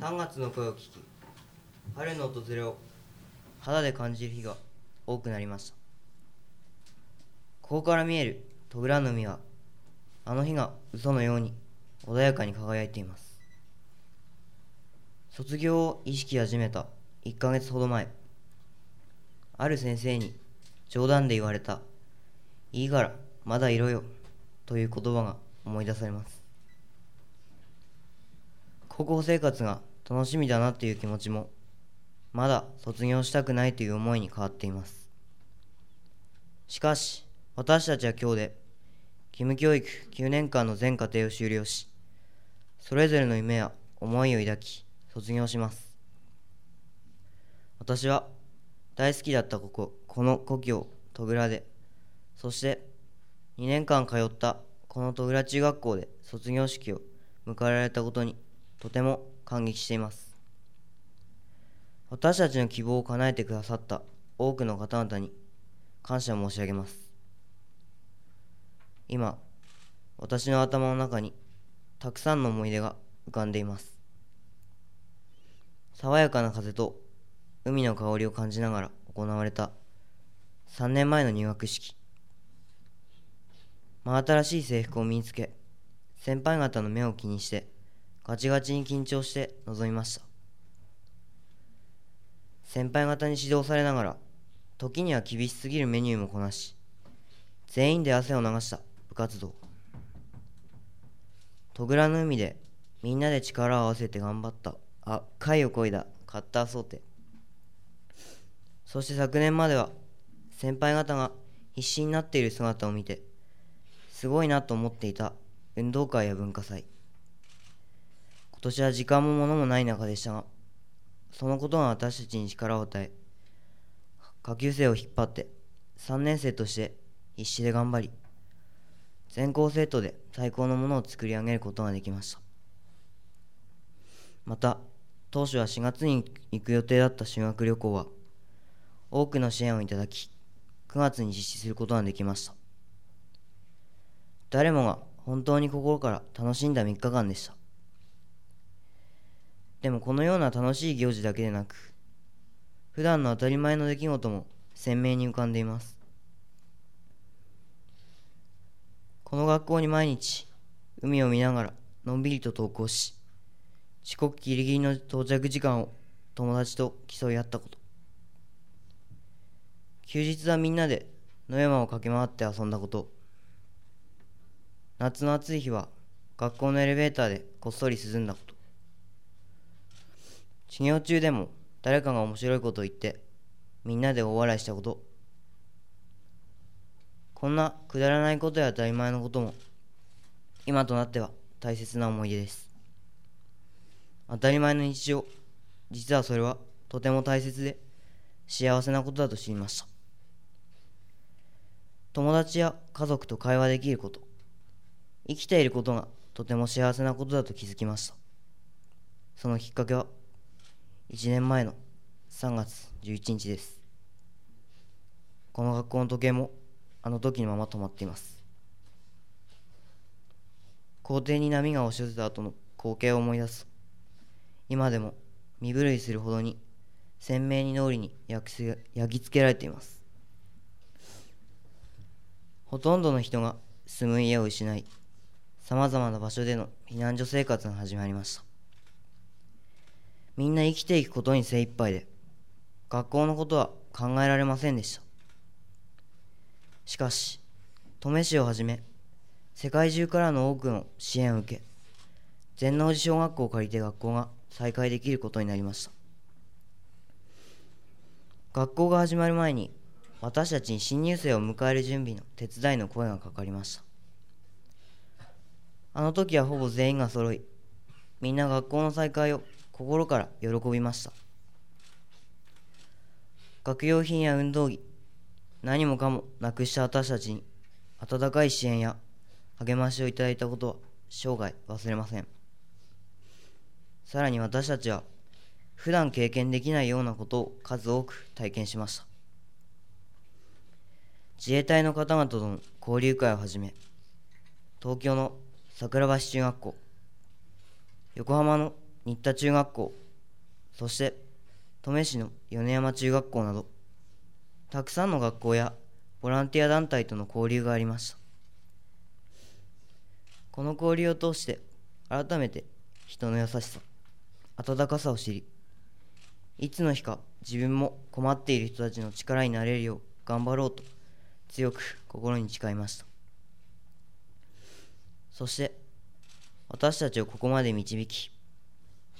3月の声を聞き春の訪れを肌で感じる日が多くなりました。ここから見える戸倉の海はあの日が嘘のように穏やかに輝いています。卒業を意識始めた1ヶ月ほど前ある先生に冗談で言われた「いいからまだいろよ」という言葉が思い出されます。高校生活が楽しみだなという気持ちもまだ卒業したくないという思いに変わっています。しかし私たちは今日で義務教育9年間の全課程を終了しそれぞれの夢や思いを抱き卒業します。私は大好きだったこここの故郷戸倉でそして2年間通ったこの戸倉中学校で卒業式を迎えられたことにとても感激しています。私たちの希望を叶えてくださった多くの方々に感謝申し上げます。今私の頭の中にたくさんの思い出が浮かんでいます。爽やかな風と海の香りを感じながら行われた3年前の入学式。真新しい制服を身につけ先輩方の目を気にしてガチガチに緊張して臨みました。先輩方に指導されながら時には厳しすぎるメニューもこなし全員で汗を流した部活動。戸倉の海でみんなで力を合わせて頑張ったあ貝をこいだカッター想定そして昨年までは先輩方が必死になっている姿を見てすごいなと思っていた運動会や文化祭。今年は時間も物もない中でしたがそのことが私たちに力を与え下級生を引っ張って3年生として必死で頑張り全校生徒で最高のものを作り上げることができました。また当初は4月に行く予定だった修学旅行は多くの支援をいただき9月に実施することができました。誰もが本当に心から楽しんだ3日間でした。でもこのような楽しい行事だけでなく普段の当たり前の出来事も鮮明に浮かんでいます。この学校に毎日海を見ながらのんびりと登校し遅刻ギリギリの到着時間を友達と競い合ったこと。休日はみんなで野山を駆け回って遊んだこと。夏の暑い日は学校のエレベーターでこっそり涼んだこと。授業中でも誰かが面白いことを言ってみんなで大笑いしたこと。こんなくだらないことや当たり前のことも今となっては大切な思い出です。当たり前の日常実はそれはとても大切で幸せなことだと知りました。友達や家族と会話できること生きていることがとても幸せなことだと気づきました。そのきっかけは1年前の3月11日です。この学校の時計もあの時のまま止まっています。校庭に波が押し寄せた後の光景を思い出す。今でも身震いするほどに鮮明に脳裏に焼き付けられています。ほとんどの人が住む家を失いさまざまな場所での避難所生活が始まりました。みんな生きていくことに精一杯で学校のことは考えられませんでした。しかし登米市をはじめ世界中からの多くの支援を受け全王寺小学校を借りて学校が再開できることになりました。学校が始まる前に私たちに新入生を迎える準備の手伝いの声がかかりました。あの時はほぼ全員が揃いみんな学校の再開を心から喜びました。学用品や運動着何もかもなくした私たちに温かい支援や励ましをいただいたことは生涯忘れません。さらに私たちは普段経験できないようなことを数多く体験しました。自衛隊の方々との交流会をはじめ東京の桜橋中学校横浜の新田中学校そして登米市の米山中学校などたくさんの学校やボランティア団体との交流がありました。この交流を通して改めて人の優しさ温かさを知りいつの日か自分も困っている人たちの力になれるよう頑張ろうと強く心に誓いました。そして私たちをここまで導き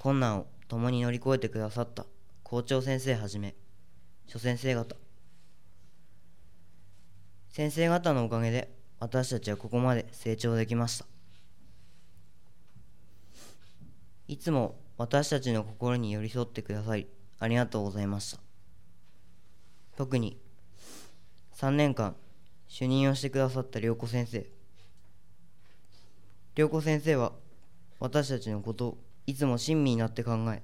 困難を共に乗り越えてくださった。校長先生はじめ。諸先生方。先生方のおかげで私たちはここまで成長できました。いつも私たちの心に寄り添ってくださりありがとうございました。特に3年間主任をしてくださった涼子先生。涼子先生は私たちのことをいつも親身になって考え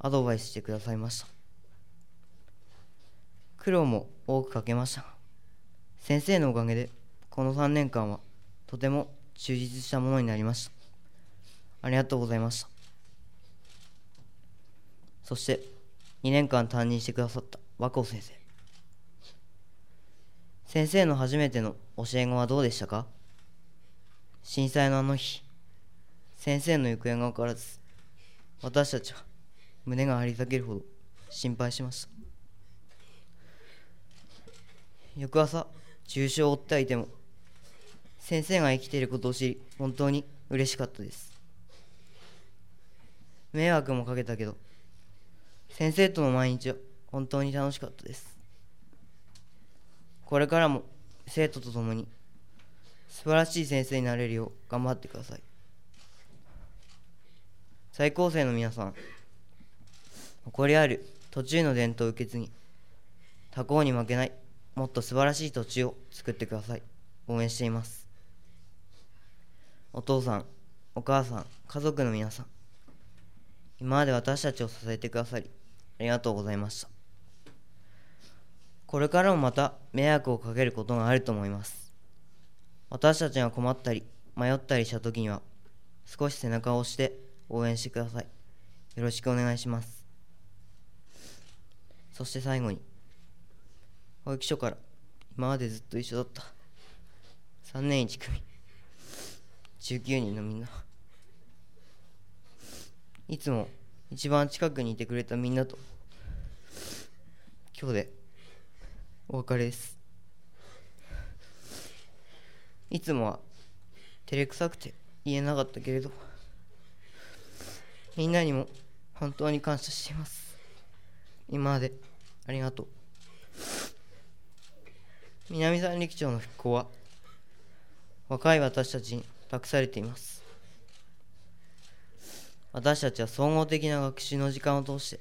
アドバイスしてくださいました。苦労も多くかけましたが先生のおかげでこの3年間はとても充実したものになりました。ありがとうございました。そして2年間担任してくださった和光先生。先生の初めての教え子はどうでしたか？震災のあの日先生の行方が分からず私たちは胸が張り裂けるほど心配しました翌朝重傷を負ってはいても先生が生きていることを知り本当に嬉しかったです。迷惑もかけたけど先生との毎日は本当に楽しかったです。これからも生徒と共に素晴らしい先生になれるよう頑張ってください。在校生の皆さん誇りある途中の伝統を受け継ぎ他校に負けないもっと素晴らしい土地を作ってください。応援しています。お父さんお母さん家族の皆さん今まで私たちを支えてくださりありがとうございました。これからもまた迷惑をかけることがあると思います。私たちが困ったり迷ったりした時には少し背中を押して応援してください。よろしくお願いします。そして最後に保育所から今までずっと一緒だった3年1組19人のみんないつも一番近くにいてくれたみんなと今日でお別れです。いつもは照れくさくて言えなかったけれどみんなにも本当に感謝しています。今まで。ありがとう。南三陸町の復興は若い私たちに託されています。私たちは総合的な学習の時間を通して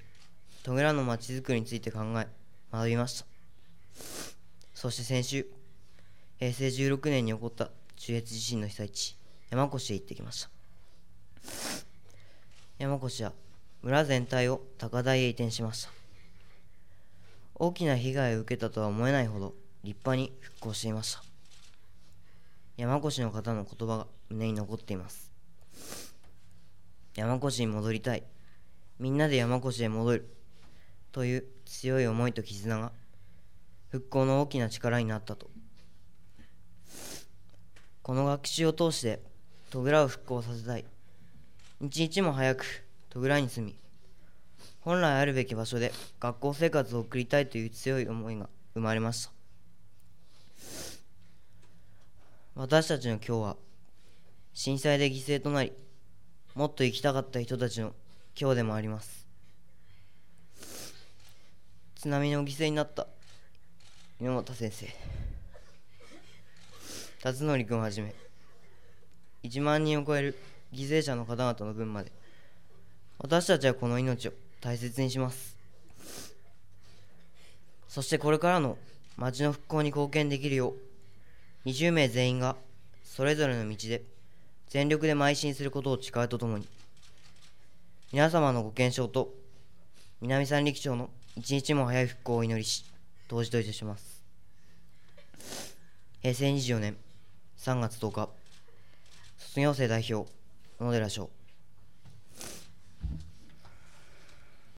戸倉のまちづくりについて考え学びました。そして先週平成16年に起こった中越地震の被災地山越へ行ってきました。山越は村全体を高台へ移転しました。大きな被害を受けたとは思えないほど立派に復興していました。山越の方の言葉が胸に残っています。山越に戻りたい。みんなで山越へ戻るという強い思いと絆が復興の大きな力になったと。この学習を通して戸倉を復興させたい。一日も早く戸倉に住み本来あるべき場所で学校生活を送りたいという強い思いが生まれました。私たちの今日は震災で犠牲となりもっと生きたかった人たちの今日でもあります。津波の犠牲になった猪俣先生。辰徳君をはじめ1万人を超える犠牲者の方々の分まで私たちはこの命を大切にします。そしてこれからの町の復興に貢献できるよう20名全員がそれぞれの道で全力で邁進することを誓うとともに皆様のご健勝と南三陸町の一日も早い復興を祈りし当時といたします。平成24年3月10日卒業生代表小野寺翔